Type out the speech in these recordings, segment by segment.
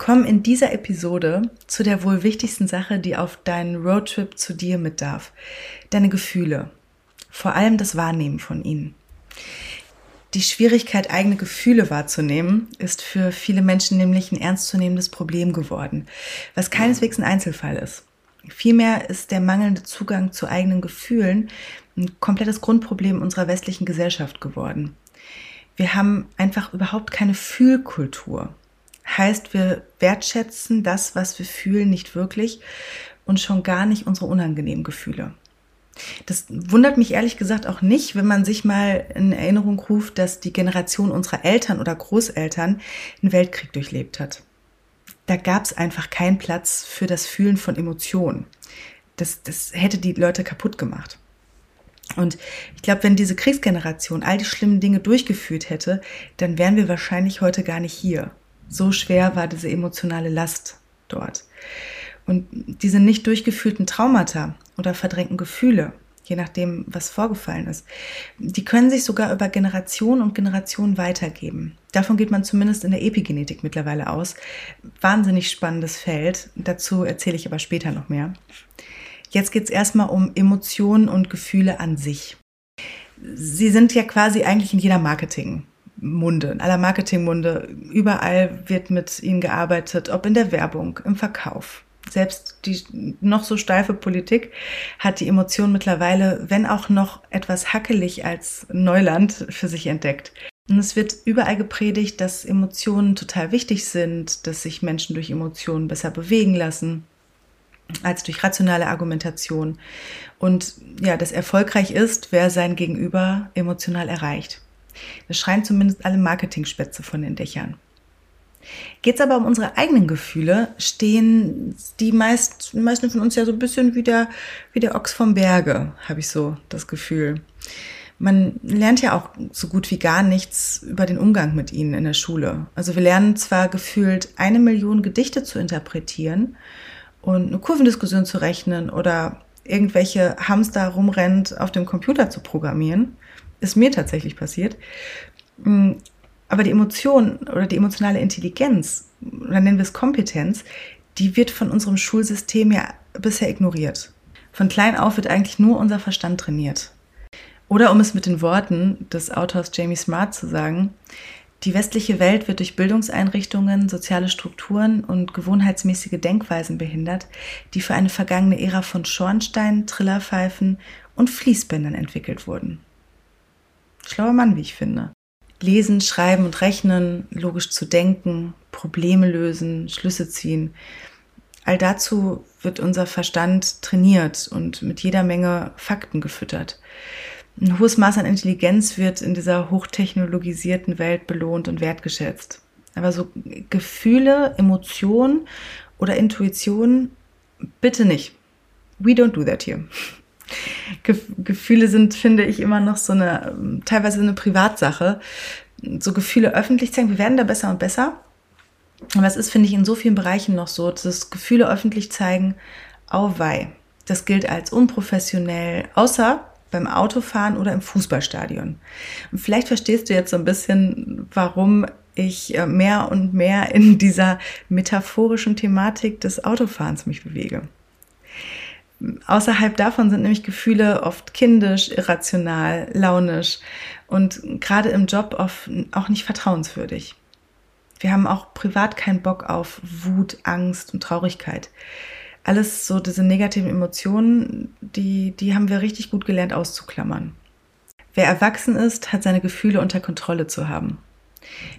Kommen in dieser Episode zu der wohl wichtigsten Sache, die auf deinen Roadtrip zu dir mit darf. Deine Gefühle. Vor allem das Wahrnehmen von ihnen. Die Schwierigkeit, eigene Gefühle wahrzunehmen, ist für viele Menschen nämlich ein ernstzunehmendes Problem geworden, was keineswegs ein Einzelfall ist. Vielmehr ist der mangelnde Zugang zu eigenen Gefühlen ein komplettes Grundproblem unserer westlichen Gesellschaft geworden. Wir haben einfach überhaupt keine Fühlkultur. Heißt, wir wertschätzen das, was wir fühlen, nicht wirklich und schon gar nicht unsere unangenehmen Gefühle. Das wundert mich ehrlich gesagt auch nicht, wenn man sich mal in Erinnerung ruft, dass die Generation unserer Eltern oder Großeltern einen Weltkrieg durchlebt hat. Da gab es einfach keinen Platz für das Fühlen von Emotionen. Das, das hätte die Leute kaputt gemacht. Und ich glaube, wenn diese Kriegsgeneration all die schlimmen Dinge durchgeführt hätte, dann wären wir wahrscheinlich heute gar nicht hier. So schwer war diese emotionale Last dort. Und diese nicht durchgefühlten Traumata oder verdrängten Gefühle, je nachdem, was vorgefallen ist, die können sich sogar über Generationen und Generationen weitergeben. Davon geht man zumindest in der Epigenetik mittlerweile aus. Wahnsinnig spannendes Feld. Dazu erzähle ich aber später noch mehr. Jetzt geht es erstmal um Emotionen und Gefühle an sich. Sie sind ja quasi eigentlich in jeder Marketingmunde, in aller Marketingmunde. Überall wird mit ihnen gearbeitet, ob in der Werbung, im Verkauf. Selbst die noch so steife Politik hat die Emotion mittlerweile, wenn auch noch etwas hackelig als Neuland für sich entdeckt. Und es wird überall gepredigt, dass Emotionen total wichtig sind, dass sich Menschen durch Emotionen besser bewegen lassen als durch rationale Argumentation. Und ja, das erfolgreich ist, wer sein Gegenüber emotional erreicht. Das schreien zumindest alle Marketingspätze von den Dächern. Geht es aber um unsere eigenen Gefühle, stehen die meist, meisten von uns ja so ein bisschen wie der, wie der Ochs vom Berge, habe ich so das Gefühl. Man lernt ja auch so gut wie gar nichts über den Umgang mit ihnen in der Schule. Also wir lernen zwar gefühlt eine Million Gedichte zu interpretieren und eine Kurvendiskussion zu rechnen oder irgendwelche Hamster rumrennt auf dem Computer zu programmieren. Ist mir tatsächlich passiert. Mm, aber die Emotion oder die emotionale Intelligenz, oder nennen wir es Kompetenz, die wird von unserem Schulsystem ja bisher ignoriert. Von klein auf wird eigentlich nur unser Verstand trainiert. Oder um es mit den Worten des Autors Jamie Smart zu sagen, die westliche Welt wird durch Bildungseinrichtungen, soziale Strukturen und gewohnheitsmäßige Denkweisen behindert, die für eine vergangene Ära von Schornstein, Trillerpfeifen und Fließbändern entwickelt wurden. Schlauer Mann, wie ich finde. Lesen, schreiben und rechnen, logisch zu denken, Probleme lösen, Schlüsse ziehen. All dazu wird unser Verstand trainiert und mit jeder Menge Fakten gefüttert. Ein hohes Maß an Intelligenz wird in dieser hochtechnologisierten Welt belohnt und wertgeschätzt. Aber so Gefühle, Emotionen oder Intuition, bitte nicht. We don't do that here. Gefühle sind, finde ich, immer noch so eine, teilweise eine Privatsache. So Gefühle öffentlich zeigen, wir werden da besser und besser. Aber es ist, finde ich, in so vielen Bereichen noch so, dass Gefühle öffentlich zeigen, auweih. Das gilt als unprofessionell, außer beim Autofahren oder im Fußballstadion. Und vielleicht verstehst du jetzt so ein bisschen, warum ich äh, mehr und mehr in dieser metaphorischen Thematik des Autofahrens mich bewege. Außerhalb davon sind nämlich Gefühle oft kindisch, irrational, launisch und gerade im Job oft auch nicht vertrauenswürdig. Wir haben auch privat keinen Bock auf Wut, Angst und Traurigkeit alles so diese negativen Emotionen, die, die haben wir richtig gut gelernt auszuklammern. Wer erwachsen ist, hat seine Gefühle unter Kontrolle zu haben.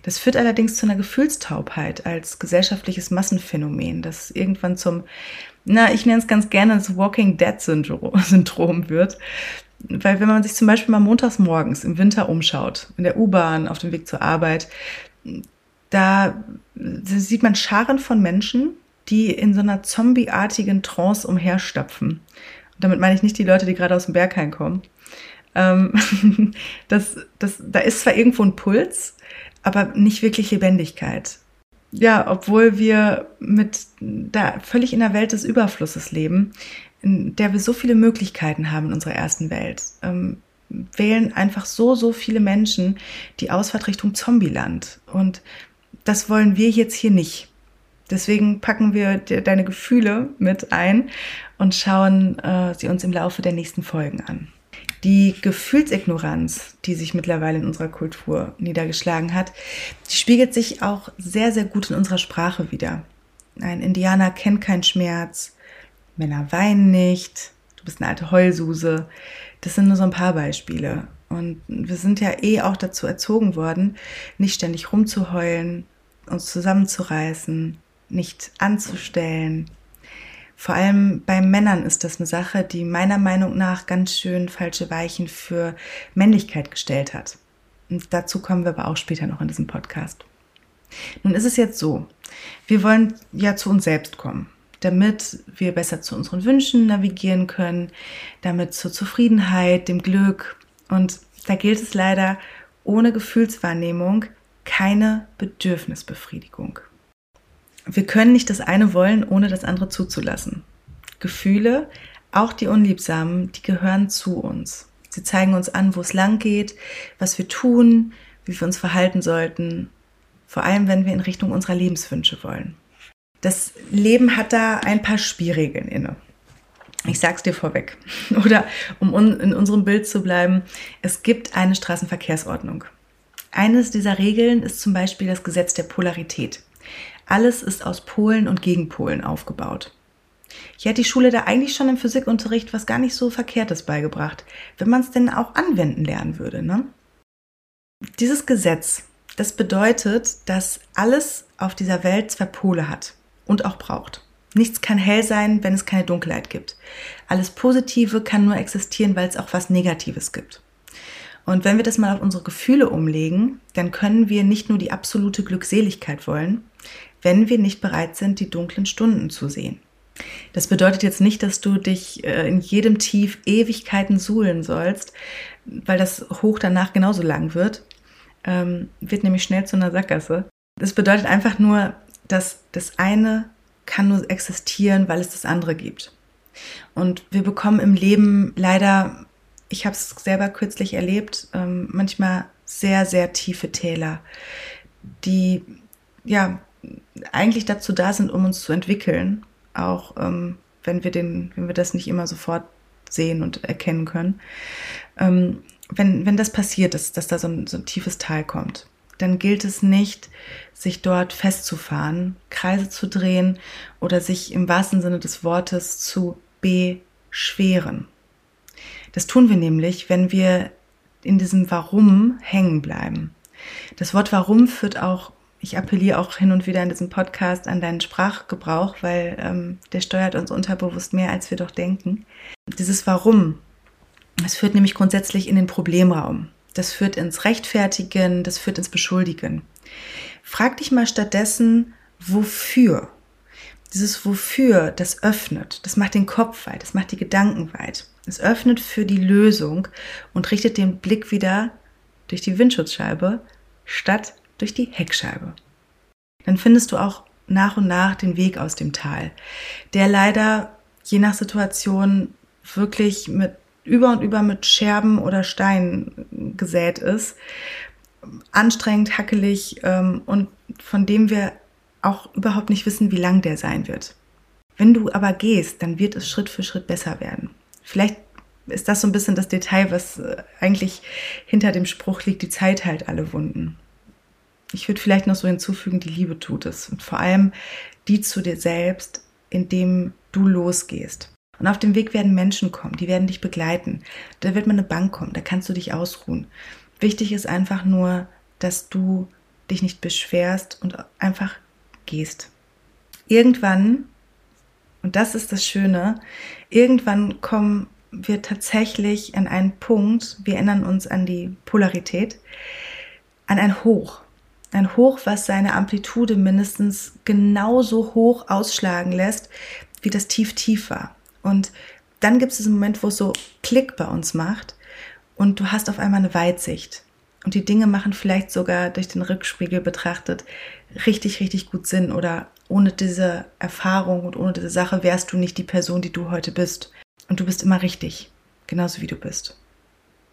Das führt allerdings zu einer Gefühlstaubheit als gesellschaftliches Massenphänomen, das irgendwann zum, na, ich nenne es ganz gerne das Walking Dead Syndrom wird. Weil wenn man sich zum Beispiel mal montags morgens im Winter umschaut, in der U-Bahn, auf dem Weg zur Arbeit, da sieht man Scharen von Menschen, die in so einer zombieartigen Trance umherstapfen. Und damit meine ich nicht die Leute, die gerade aus dem Berg kommen. Ähm, das, das, da ist zwar irgendwo ein Puls, aber nicht wirklich Lebendigkeit. Ja, obwohl wir mit da völlig in der Welt des Überflusses leben, in der wir so viele Möglichkeiten haben in unserer ersten Welt, ähm, wählen einfach so, so viele Menschen die Ausfahrt Richtung Zombieland. Und das wollen wir jetzt hier nicht. Deswegen packen wir deine Gefühle mit ein und schauen äh, sie uns im Laufe der nächsten Folgen an. Die Gefühlsignoranz, die sich mittlerweile in unserer Kultur niedergeschlagen hat, die spiegelt sich auch sehr, sehr gut in unserer Sprache wieder. Ein Indianer kennt keinen Schmerz, Männer weinen nicht, du bist eine alte Heulsuse. Das sind nur so ein paar Beispiele. Und wir sind ja eh auch dazu erzogen worden, nicht ständig rumzuheulen, uns zusammenzureißen, nicht anzustellen, vor allem bei Männern ist das eine Sache, die meiner Meinung nach ganz schön falsche Weichen für Männlichkeit gestellt hat. Und dazu kommen wir aber auch später noch in diesem Podcast. Nun ist es jetzt so, wir wollen ja zu uns selbst kommen, damit wir besser zu unseren Wünschen navigieren können, damit zur Zufriedenheit, dem Glück. Und da gilt es leider, ohne Gefühlswahrnehmung keine Bedürfnisbefriedigung wir können nicht das eine wollen, ohne das andere zuzulassen. Gefühle, auch die unliebsamen, die gehören zu uns. Sie zeigen uns an, wo es lang geht, was wir tun, wie wir uns verhalten sollten, vor allem wenn wir in Richtung unserer Lebenswünsche wollen. Das Leben hat da ein paar Spielregeln inne. Ich sag's dir vorweg. Oder um in unserem Bild zu bleiben, es gibt eine Straßenverkehrsordnung. Eines dieser Regeln ist zum Beispiel das Gesetz der Polarität. Alles ist aus Polen und Gegenpolen aufgebaut. Hier hat die Schule da eigentlich schon im Physikunterricht was gar nicht so Verkehrtes beigebracht, wenn man es denn auch anwenden lernen würde. Ne? Dieses Gesetz, das bedeutet, dass alles auf dieser Welt zwei Pole hat und auch braucht. Nichts kann hell sein, wenn es keine Dunkelheit gibt. Alles Positive kann nur existieren, weil es auch was Negatives gibt. Und wenn wir das mal auf unsere Gefühle umlegen, dann können wir nicht nur die absolute Glückseligkeit wollen, wenn wir nicht bereit sind, die dunklen Stunden zu sehen. Das bedeutet jetzt nicht, dass du dich äh, in jedem Tief Ewigkeiten suhlen sollst, weil das Hoch danach genauso lang wird. Ähm, wird nämlich schnell zu einer Sackgasse. Das bedeutet einfach nur, dass das eine kann nur existieren, weil es das andere gibt. Und wir bekommen im Leben leider, ich habe es selber kürzlich erlebt, ähm, manchmal sehr, sehr tiefe Täler, die ja eigentlich dazu da sind, um uns zu entwickeln, auch ähm, wenn wir den, wenn wir das nicht immer sofort sehen und erkennen können. Ähm, wenn, wenn das passiert ist, dass da so ein, so ein tiefes Tal kommt, dann gilt es nicht, sich dort festzufahren, Kreise zu drehen oder sich im wahrsten Sinne des Wortes zu beschweren. Das tun wir nämlich, wenn wir in diesem Warum hängen bleiben. Das Wort Warum führt auch ich appelliere auch hin und wieder in diesem Podcast an deinen Sprachgebrauch, weil ähm, der steuert uns unterbewusst mehr, als wir doch denken. Dieses Warum, das führt nämlich grundsätzlich in den Problemraum. Das führt ins Rechtfertigen, das führt ins Beschuldigen. Frag dich mal stattdessen, wofür? Dieses Wofür, das öffnet, das macht den Kopf weit, das macht die Gedanken weit. Es öffnet für die Lösung und richtet den Blick wieder durch die Windschutzscheibe statt durch die Heckscheibe. Dann findest du auch nach und nach den Weg aus dem Tal, der leider je nach Situation wirklich mit über und über mit Scherben oder Steinen gesät ist, anstrengend, hackelig ähm, und von dem wir auch überhaupt nicht wissen, wie lang der sein wird. Wenn du aber gehst, dann wird es Schritt für Schritt besser werden. Vielleicht ist das so ein bisschen das Detail, was äh, eigentlich hinter dem Spruch liegt, die Zeit heilt alle Wunden. Ich würde vielleicht noch so hinzufügen, die Liebe tut es. Und vor allem die zu dir selbst, indem du losgehst. Und auf dem Weg werden Menschen kommen, die werden dich begleiten. Da wird mal eine Bank kommen, da kannst du dich ausruhen. Wichtig ist einfach nur, dass du dich nicht beschwerst und einfach gehst. Irgendwann, und das ist das Schöne, irgendwann kommen wir tatsächlich an einen Punkt, wir erinnern uns an die Polarität, an ein Hoch. Ein Hoch, was seine Amplitude mindestens genauso hoch ausschlagen lässt, wie das tief tief war. Und dann gibt es diesen Moment, wo es so Klick bei uns macht und du hast auf einmal eine Weitsicht. Und die Dinge machen vielleicht sogar durch den Rückspiegel betrachtet richtig, richtig gut Sinn. Oder ohne diese Erfahrung und ohne diese Sache wärst du nicht die Person, die du heute bist. Und du bist immer richtig, genauso wie du bist.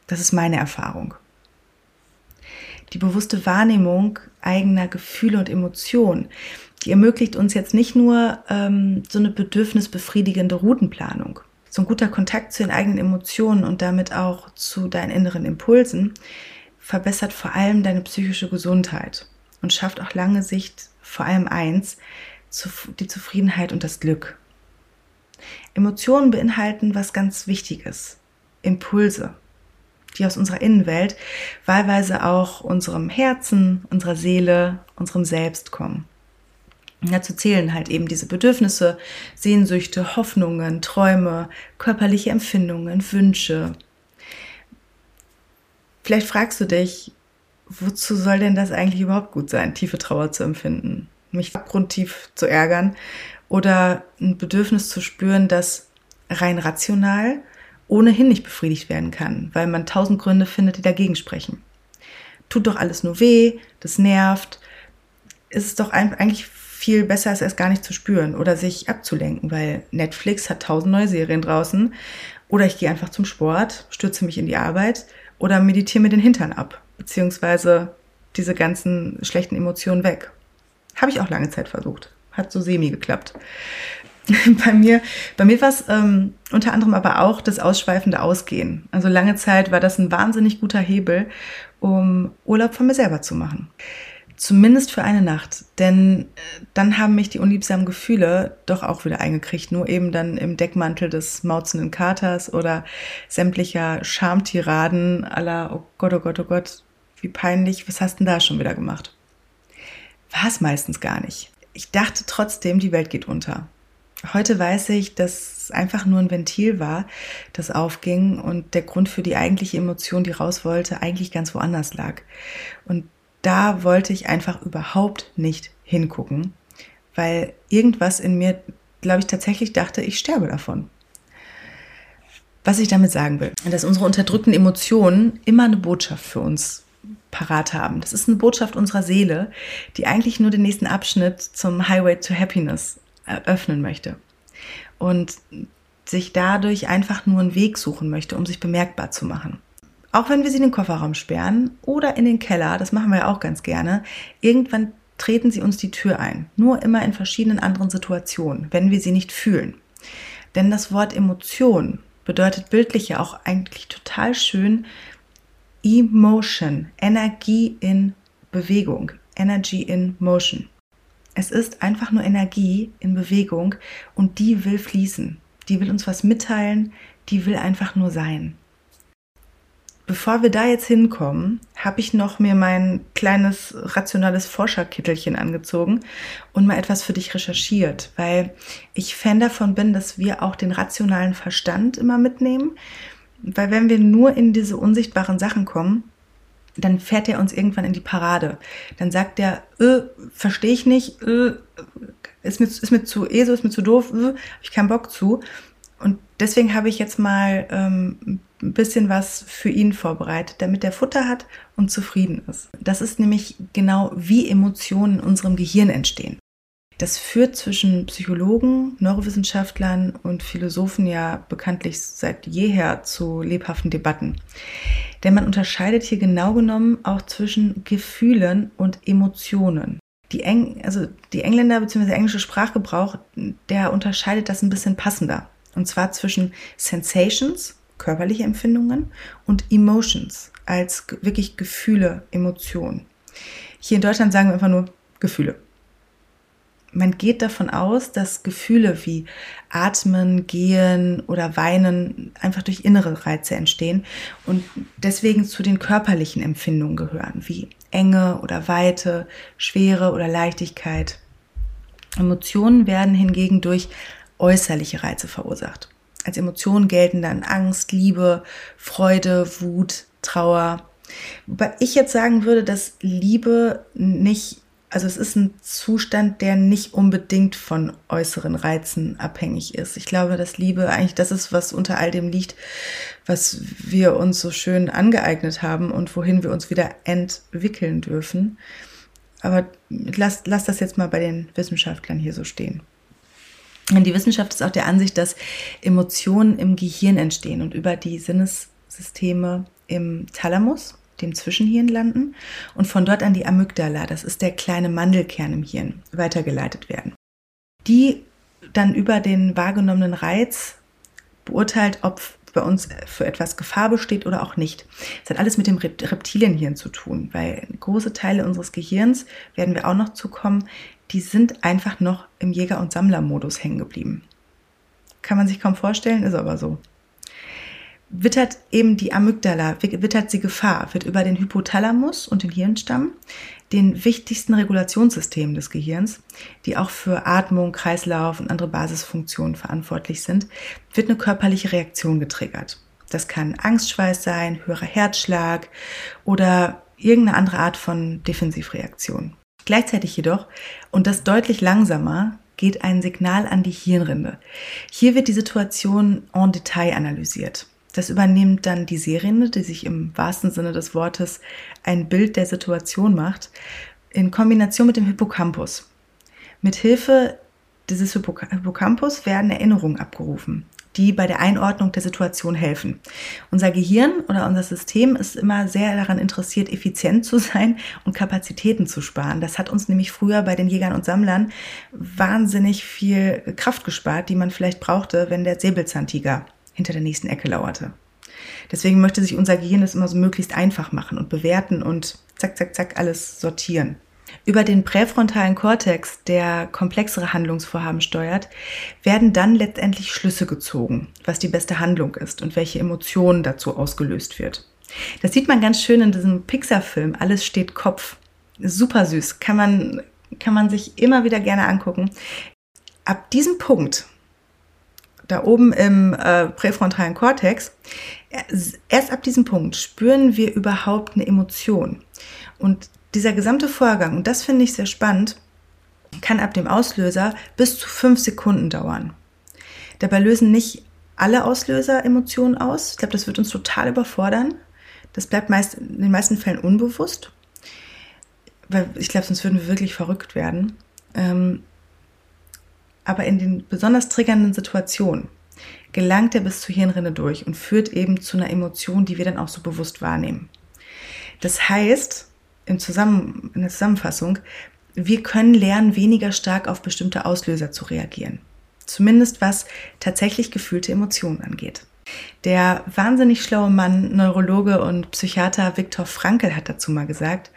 Das ist meine Erfahrung die bewusste Wahrnehmung eigener Gefühle und Emotionen. Die ermöglicht uns jetzt nicht nur ähm, so eine bedürfnisbefriedigende Routenplanung, so ein guter Kontakt zu den eigenen Emotionen und damit auch zu deinen inneren Impulsen verbessert vor allem deine psychische Gesundheit und schafft auch lange Sicht vor allem eins, die Zufriedenheit und das Glück. Emotionen beinhalten was ganz Wichtiges, Impulse, die aus unserer Innenwelt, wahlweise auch unserem Herzen, unserer Seele, unserem Selbst kommen. Dazu zählen halt eben diese Bedürfnisse, Sehnsüchte, Hoffnungen, Träume, körperliche Empfindungen, Wünsche. Vielleicht fragst du dich, wozu soll denn das eigentlich überhaupt gut sein, tiefe Trauer zu empfinden, mich abgrundtief zu ärgern oder ein Bedürfnis zu spüren, das rein rational ohnehin nicht befriedigt werden kann, weil man tausend Gründe findet, die dagegen sprechen. Tut doch alles nur weh, das nervt. Ist es doch eigentlich viel besser, es erst gar nicht zu spüren oder sich abzulenken, weil Netflix hat tausend neue Serien draußen. Oder ich gehe einfach zum Sport, stürze mich in die Arbeit oder meditiere mir den Hintern ab, beziehungsweise diese ganzen schlechten Emotionen weg. Habe ich auch lange Zeit versucht. Hat so semi geklappt. bei mir, bei mir war es ähm, unter anderem aber auch das ausschweifende Ausgehen. Also lange Zeit war das ein wahnsinnig guter Hebel, um Urlaub von mir selber zu machen. Zumindest für eine Nacht. Denn äh, dann haben mich die unliebsamen Gefühle doch auch wieder eingekriegt. Nur eben dann im Deckmantel des mauzenden Katers oder sämtlicher Schamtiraden aller, oh Gott, oh Gott, oh Gott, wie peinlich, was hast denn da schon wieder gemacht? War es meistens gar nicht. Ich dachte trotzdem, die Welt geht unter. Heute weiß ich, dass es einfach nur ein Ventil war, das aufging und der Grund für die eigentliche Emotion, die raus wollte, eigentlich ganz woanders lag. Und da wollte ich einfach überhaupt nicht hingucken, weil irgendwas in mir, glaube ich, tatsächlich dachte, ich sterbe davon. Was ich damit sagen will, dass unsere unterdrückten Emotionen immer eine Botschaft für uns parat haben. Das ist eine Botschaft unserer Seele, die eigentlich nur den nächsten Abschnitt zum Highway to Happiness öffnen möchte und sich dadurch einfach nur einen Weg suchen möchte, um sich bemerkbar zu machen. Auch wenn wir sie in den Kofferraum sperren oder in den Keller, das machen wir ja auch ganz gerne, irgendwann treten sie uns die Tür ein. Nur immer in verschiedenen anderen Situationen, wenn wir sie nicht fühlen. Denn das Wort Emotion bedeutet bildlich ja auch eigentlich total schön Emotion, Energie in Bewegung, Energy in Motion. Es ist einfach nur Energie in Bewegung und die will fließen. Die will uns was mitteilen, die will einfach nur sein. Bevor wir da jetzt hinkommen, habe ich noch mir mein kleines rationales Forscherkittelchen angezogen und mal etwas für dich recherchiert, weil ich Fan davon bin, dass wir auch den rationalen Verstand immer mitnehmen, weil wenn wir nur in diese unsichtbaren Sachen kommen, dann fährt er uns irgendwann in die Parade. Dann sagt er, äh, verstehe ich nicht, äh, ist, mir, ist mir zu ESO, ist mir zu doof, äh, habe ich keinen Bock zu. Und deswegen habe ich jetzt mal ähm, ein bisschen was für ihn vorbereitet, damit er Futter hat und zufrieden ist. Das ist nämlich genau, wie Emotionen in unserem Gehirn entstehen. Das führt zwischen Psychologen, Neurowissenschaftlern und Philosophen ja bekanntlich seit jeher zu lebhaften Debatten. Denn man unterscheidet hier genau genommen auch zwischen Gefühlen und Emotionen. Die, Eng also die Engländer bzw. englische Sprachgebrauch, der unterscheidet das ein bisschen passender. Und zwar zwischen Sensations, körperliche Empfindungen, und Emotions als wirklich Gefühle, Emotionen. Hier in Deutschland sagen wir einfach nur Gefühle man geht davon aus, dass Gefühle wie Atmen, Gehen oder Weinen einfach durch innere Reize entstehen und deswegen zu den körperlichen Empfindungen gehören, wie Enge oder Weite, Schwere oder Leichtigkeit. Emotionen werden hingegen durch äußerliche Reize verursacht. Als Emotionen gelten dann Angst, Liebe, Freude, Wut, Trauer. Wobei ich jetzt sagen würde, dass Liebe nicht also es ist ein Zustand, der nicht unbedingt von äußeren Reizen abhängig ist. Ich glaube, dass Liebe eigentlich das ist, was unter all dem liegt, was wir uns so schön angeeignet haben und wohin wir uns wieder entwickeln dürfen. Aber lass, lass das jetzt mal bei den Wissenschaftlern hier so stehen. Denn die Wissenschaft ist auch der Ansicht, dass Emotionen im Gehirn entstehen und über die Sinnessysteme im Thalamus dem Zwischenhirn landen und von dort an die Amygdala, das ist der kleine Mandelkern im Hirn, weitergeleitet werden. Die dann über den wahrgenommenen Reiz beurteilt, ob bei uns für etwas Gefahr besteht oder auch nicht. Das hat alles mit dem Reptilienhirn zu tun, weil große Teile unseres Gehirns, werden wir auch noch zukommen, die sind einfach noch im Jäger- und Sammlermodus hängen geblieben. Kann man sich kaum vorstellen, ist aber so wittert eben die Amygdala, wittert sie Gefahr, wird über den Hypothalamus und den Hirnstamm, den wichtigsten Regulationssystem des Gehirns, die auch für Atmung, Kreislauf und andere Basisfunktionen verantwortlich sind, wird eine körperliche Reaktion getriggert. Das kann Angstschweiß sein, höherer Herzschlag oder irgendeine andere Art von Defensivreaktion. Gleichzeitig jedoch, und das deutlich langsamer, geht ein Signal an die Hirnrinde. Hier wird die Situation en Detail analysiert. Das übernimmt dann die Sehne, die sich im wahrsten Sinne des Wortes ein Bild der Situation macht, in Kombination mit dem Hippocampus. Mit Hilfe dieses Hippocampus werden Erinnerungen abgerufen, die bei der Einordnung der Situation helfen. Unser Gehirn oder unser System ist immer sehr daran interessiert, effizient zu sein und Kapazitäten zu sparen. Das hat uns nämlich früher bei den Jägern und Sammlern wahnsinnig viel Kraft gespart, die man vielleicht brauchte, wenn der Säbelzahntiger hinter der nächsten Ecke lauerte. Deswegen möchte sich unser Gehirn das immer so möglichst einfach machen und bewerten und zack, zack, zack alles sortieren. Über den präfrontalen Kortex, der komplexere Handlungsvorhaben steuert, werden dann letztendlich Schlüsse gezogen, was die beste Handlung ist und welche Emotionen dazu ausgelöst wird. Das sieht man ganz schön in diesem Pixar-Film, Alles steht Kopf. Super süß, kann man, kann man sich immer wieder gerne angucken. Ab diesem Punkt da oben im äh, präfrontalen Kortex, erst ab diesem Punkt spüren wir überhaupt eine Emotion. Und dieser gesamte Vorgang, und das finde ich sehr spannend, kann ab dem Auslöser bis zu fünf Sekunden dauern. Dabei lösen nicht alle Auslöser Emotionen aus. Ich glaube, das wird uns total überfordern. Das bleibt meist in den meisten Fällen unbewusst. Weil ich glaube, sonst würden wir wirklich verrückt werden. Ähm, aber in den besonders triggernden Situationen gelangt er bis zur Hirnrinne durch und führt eben zu einer Emotion, die wir dann auch so bewusst wahrnehmen. Das heißt, im Zusammen in der Zusammenfassung, wir können lernen, weniger stark auf bestimmte Auslöser zu reagieren. Zumindest was tatsächlich gefühlte Emotionen angeht. Der wahnsinnig schlaue Mann, Neurologe und Psychiater Viktor Frankl hat dazu mal gesagt,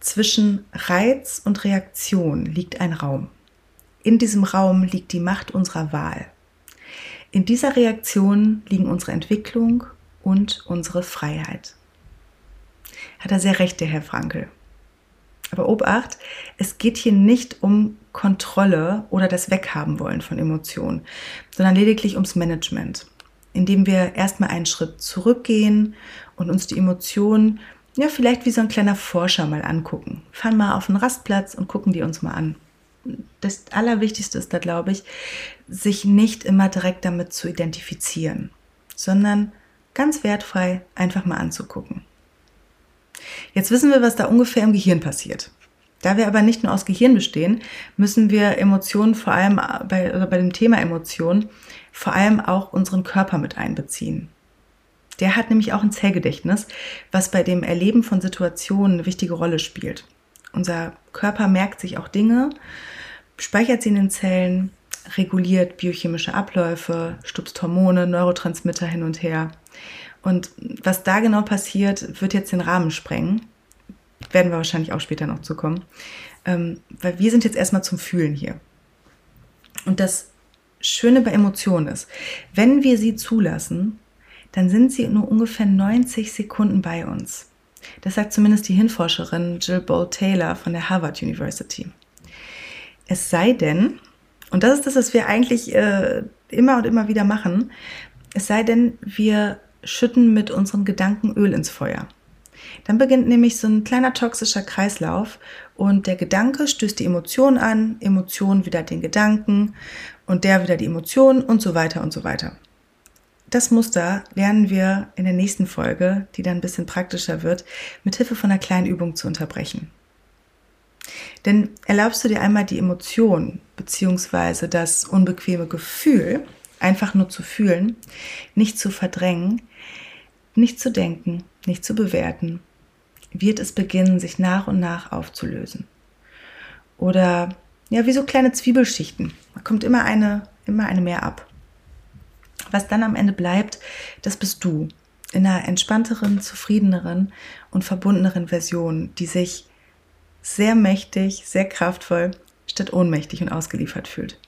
zwischen Reiz und Reaktion liegt ein Raum. In diesem Raum liegt die Macht unserer Wahl. In dieser Reaktion liegen unsere Entwicklung und unsere Freiheit. Hat er sehr recht, der Herr Frankel. Aber Obacht, es geht hier nicht um Kontrolle oder das Weghaben wollen von Emotionen, sondern lediglich ums Management, indem wir erstmal einen Schritt zurückgehen und uns die Emotionen ja vielleicht wie so ein kleiner Forscher mal angucken. Fahren mal auf einen Rastplatz und gucken die uns mal an das Allerwichtigste ist da, glaube ich, sich nicht immer direkt damit zu identifizieren, sondern ganz wertfrei einfach mal anzugucken. Jetzt wissen wir, was da ungefähr im Gehirn passiert. Da wir aber nicht nur aus Gehirn bestehen, müssen wir Emotionen vor allem bei, also bei dem Thema Emotionen vor allem auch unseren Körper mit einbeziehen. Der hat nämlich auch ein Zellgedächtnis, was bei dem Erleben von Situationen eine wichtige Rolle spielt. Unser Körper merkt sich auch Dinge speichert sie in den Zellen, reguliert biochemische Abläufe, stupst Hormone, Neurotransmitter hin und her. Und was da genau passiert, wird jetzt den Rahmen sprengen. Werden wir wahrscheinlich auch später noch zukommen. Ähm, weil wir sind jetzt erstmal zum Fühlen hier. Und das Schöne bei Emotionen ist, wenn wir sie zulassen, dann sind sie nur ungefähr 90 Sekunden bei uns. Das sagt zumindest die Hinforscherin Jill Bolt Taylor von der Harvard University. Es sei denn, und das ist das, was wir eigentlich äh, immer und immer wieder machen, es sei denn, wir schütten mit unseren Gedanken Öl ins Feuer. Dann beginnt nämlich so ein kleiner toxischer Kreislauf und der Gedanke stößt die Emotion an, Emotion wieder den Gedanken und der wieder die Emotion und so weiter und so weiter. Das Muster lernen wir in der nächsten Folge, die dann ein bisschen praktischer wird, mit Hilfe von einer kleinen Übung zu unterbrechen. Denn erlaubst du dir einmal die Emotion bzw. das unbequeme Gefühl einfach nur zu fühlen, nicht zu verdrängen, nicht zu denken, nicht zu bewerten, wird es beginnen, sich nach und nach aufzulösen. Oder ja, wie so kleine Zwiebelschichten. Da kommt immer eine, immer eine mehr ab. Was dann am Ende bleibt, das bist du. In einer entspannteren, zufriedeneren und verbundeneren Version, die sich sehr mächtig, sehr kraftvoll statt ohnmächtig und ausgeliefert fühlt.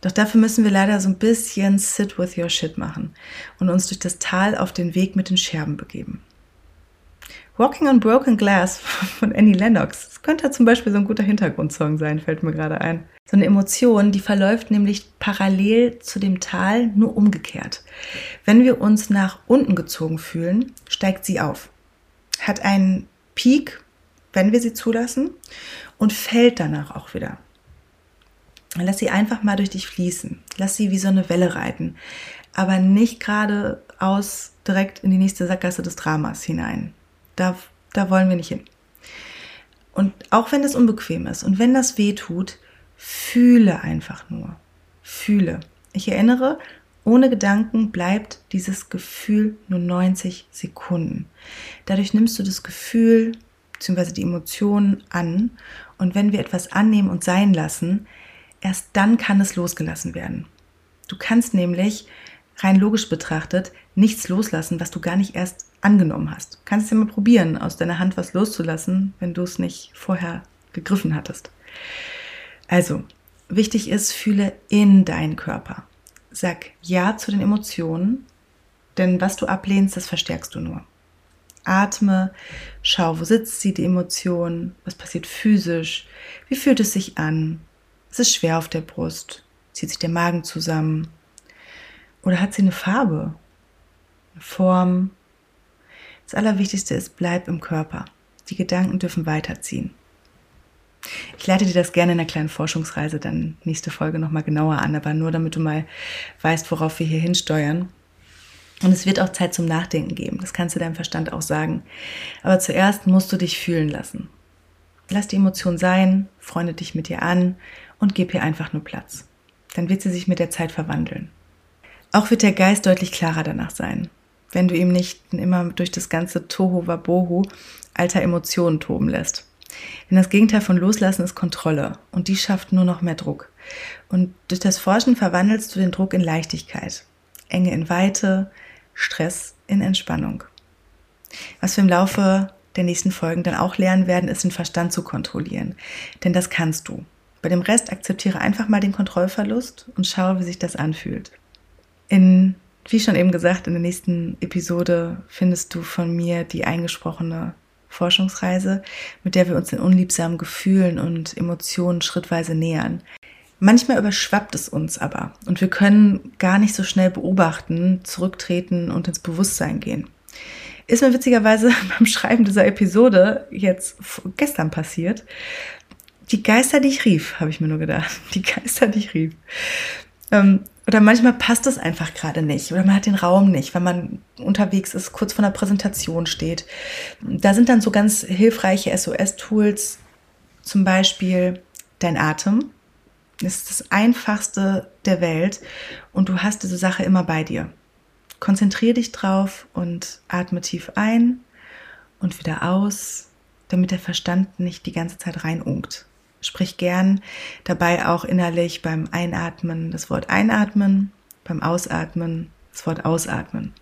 Doch dafür müssen wir leider so ein bisschen Sit with your shit machen und uns durch das Tal auf den Weg mit den Scherben begeben. Walking on Broken Glass von Annie Lennox. Das könnte zum Beispiel so ein guter Hintergrundsong sein, fällt mir gerade ein. So eine Emotion, die verläuft nämlich parallel zu dem Tal, nur umgekehrt. Wenn wir uns nach unten gezogen fühlen, steigt sie auf. Hat einen Peak, wenn wir sie zulassen, und fällt danach auch wieder. Lass sie einfach mal durch dich fließen. Lass sie wie so eine Welle reiten. Aber nicht geradeaus direkt in die nächste Sackgasse des Dramas hinein. Da, da wollen wir nicht hin. Und auch wenn das unbequem ist und wenn das weh tut, fühle einfach nur. Fühle. Ich erinnere, ohne Gedanken bleibt dieses Gefühl nur 90 Sekunden. Dadurch nimmst du das Gefühl bzw. die Emotionen an und wenn wir etwas annehmen und sein lassen, Erst dann kann es losgelassen werden. Du kannst nämlich rein logisch betrachtet nichts loslassen, was du gar nicht erst angenommen hast. Du kannst ja mal probieren, aus deiner Hand was loszulassen, wenn du es nicht vorher gegriffen hattest. Also, wichtig ist, fühle in deinen Körper. Sag Ja zu den Emotionen, denn was du ablehnst, das verstärkst du nur. Atme, schau, wo sitzt sie, die Emotion, was passiert physisch, wie fühlt es sich an, es ist schwer auf der Brust. Zieht sich der Magen zusammen? Oder hat sie eine Farbe? Eine Form? Das Allerwichtigste ist, bleib im Körper. Die Gedanken dürfen weiterziehen. Ich leite dir das gerne in einer kleinen Forschungsreise dann nächste Folge nochmal genauer an, aber nur damit du mal weißt, worauf wir hier hinsteuern. Und es wird auch Zeit zum Nachdenken geben. Das kannst du deinem Verstand auch sagen. Aber zuerst musst du dich fühlen lassen. Lass die Emotion sein, freunde dich mit ihr an und gib ihr einfach nur Platz. Dann wird sie sich mit der Zeit verwandeln. Auch wird der Geist deutlich klarer danach sein, wenn du ihm nicht immer durch das ganze Toho Wabohu alter Emotionen toben lässt. Denn das Gegenteil von Loslassen ist Kontrolle und die schafft nur noch mehr Druck. Und durch das Forschen verwandelst du den Druck in Leichtigkeit, Enge in Weite, Stress in Entspannung. Was wir im Laufe der nächsten Folgen dann auch lernen werden, ist den Verstand zu kontrollieren. Denn das kannst du. Bei dem Rest akzeptiere einfach mal den Kontrollverlust und schaue, wie sich das anfühlt. In, wie schon eben gesagt, in der nächsten Episode findest du von mir die eingesprochene Forschungsreise, mit der wir uns den unliebsamen Gefühlen und Emotionen schrittweise nähern. Manchmal überschwappt es uns aber und wir können gar nicht so schnell beobachten, zurücktreten und ins Bewusstsein gehen. Ist mir witzigerweise beim Schreiben dieser Episode jetzt gestern passiert. Die Geister, die ich rief, habe ich mir nur gedacht. Die Geister, die ich rief. Ähm, oder manchmal passt es einfach gerade nicht oder man hat den Raum nicht, wenn man unterwegs ist, kurz vor einer Präsentation steht. Da sind dann so ganz hilfreiche SOS-Tools, zum Beispiel dein Atem. Das ist das einfachste der Welt und du hast diese Sache immer bei dir. Konzentriere dich drauf und atme tief ein und wieder aus, damit der Verstand nicht die ganze Zeit reinunkt. Sprich gern dabei auch innerlich beim Einatmen das Wort einatmen, beim Ausatmen das Wort ausatmen.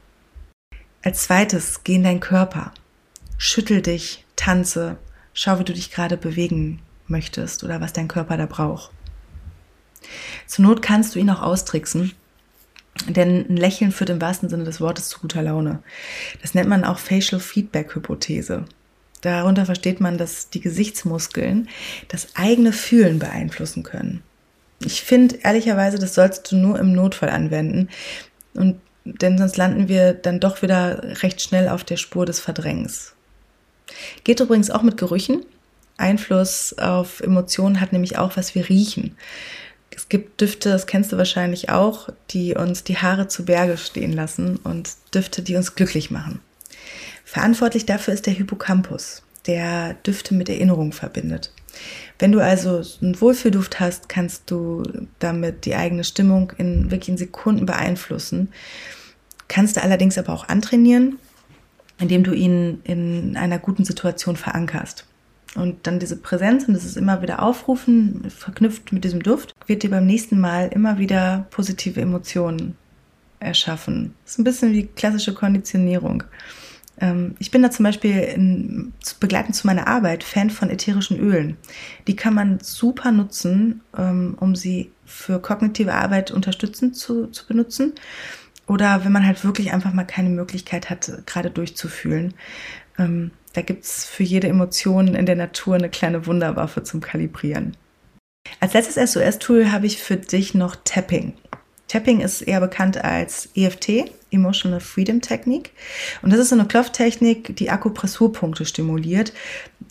Als zweites geh in deinen Körper. Schüttel dich, tanze, schau, wie du dich gerade bewegen möchtest oder was dein Körper da braucht. Zur Not kannst du ihn auch austricksen, denn ein Lächeln führt im wahrsten Sinne des Wortes zu guter Laune. Das nennt man auch Facial Feedback Hypothese. Darunter versteht man, dass die Gesichtsmuskeln das eigene Fühlen beeinflussen können. Ich finde ehrlicherweise, das sollst du nur im Notfall anwenden. Und denn sonst landen wir dann doch wieder recht schnell auf der Spur des Verdrängens. Geht übrigens auch mit Gerüchen. Einfluss auf Emotionen hat nämlich auch, was wir riechen. Es gibt Düfte, das kennst du wahrscheinlich auch, die uns die Haare zu Berge stehen lassen und Düfte, die uns glücklich machen. Verantwortlich dafür ist der Hippocampus, der Düfte mit Erinnerung verbindet. Wenn du also einen Wohlfühlduft hast, kannst du damit die eigene Stimmung in wirklich in Sekunden beeinflussen. Kannst du allerdings aber auch antrainieren. indem du ihn in einer guten Situation verankerst. Und dann diese Präsenz und das ist immer wieder aufrufen, verknüpft mit diesem Duft, wird dir beim nächsten Mal immer wieder positive Emotionen erschaffen. Das ist ein bisschen wie klassische Konditionierung. Ähm, ich bin da zum Beispiel in, begleitend zu meiner Arbeit Fan von ätherischen Ölen. Die kann man super nutzen, ähm, um sie für kognitive Arbeit unterstützend zu, zu benutzen. Oder wenn man halt wirklich einfach mal keine Möglichkeit hat, gerade durchzufühlen. Da gibt's für jede Emotion in der Natur eine kleine Wunderwaffe zum Kalibrieren. Als letztes SOS-Tool habe ich für dich noch Tapping. Tapping ist eher bekannt als EFT, Emotional Freedom Technik. Und das ist so eine Klopftechnik, die Akupressurpunkte stimuliert,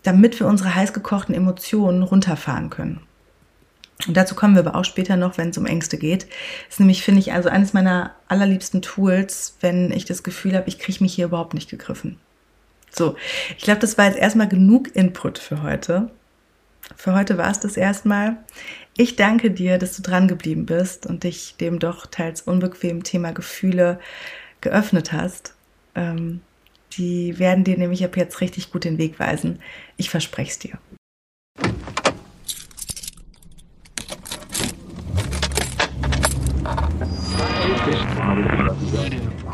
damit wir unsere heiß gekochten Emotionen runterfahren können. Und dazu kommen wir aber auch später noch, wenn es um Ängste geht. Das ist nämlich, finde ich, also eines meiner allerliebsten Tools, wenn ich das Gefühl habe, ich kriege mich hier überhaupt nicht gegriffen. So, ich glaube, das war jetzt erstmal genug Input für heute. Für heute war es das erstmal. Ich danke dir, dass du dran geblieben bist und dich dem doch teils unbequemen Thema Gefühle geöffnet hast. Ähm, die werden dir nämlich ab jetzt richtig gut den Weg weisen. Ich verspreche es dir. Thank.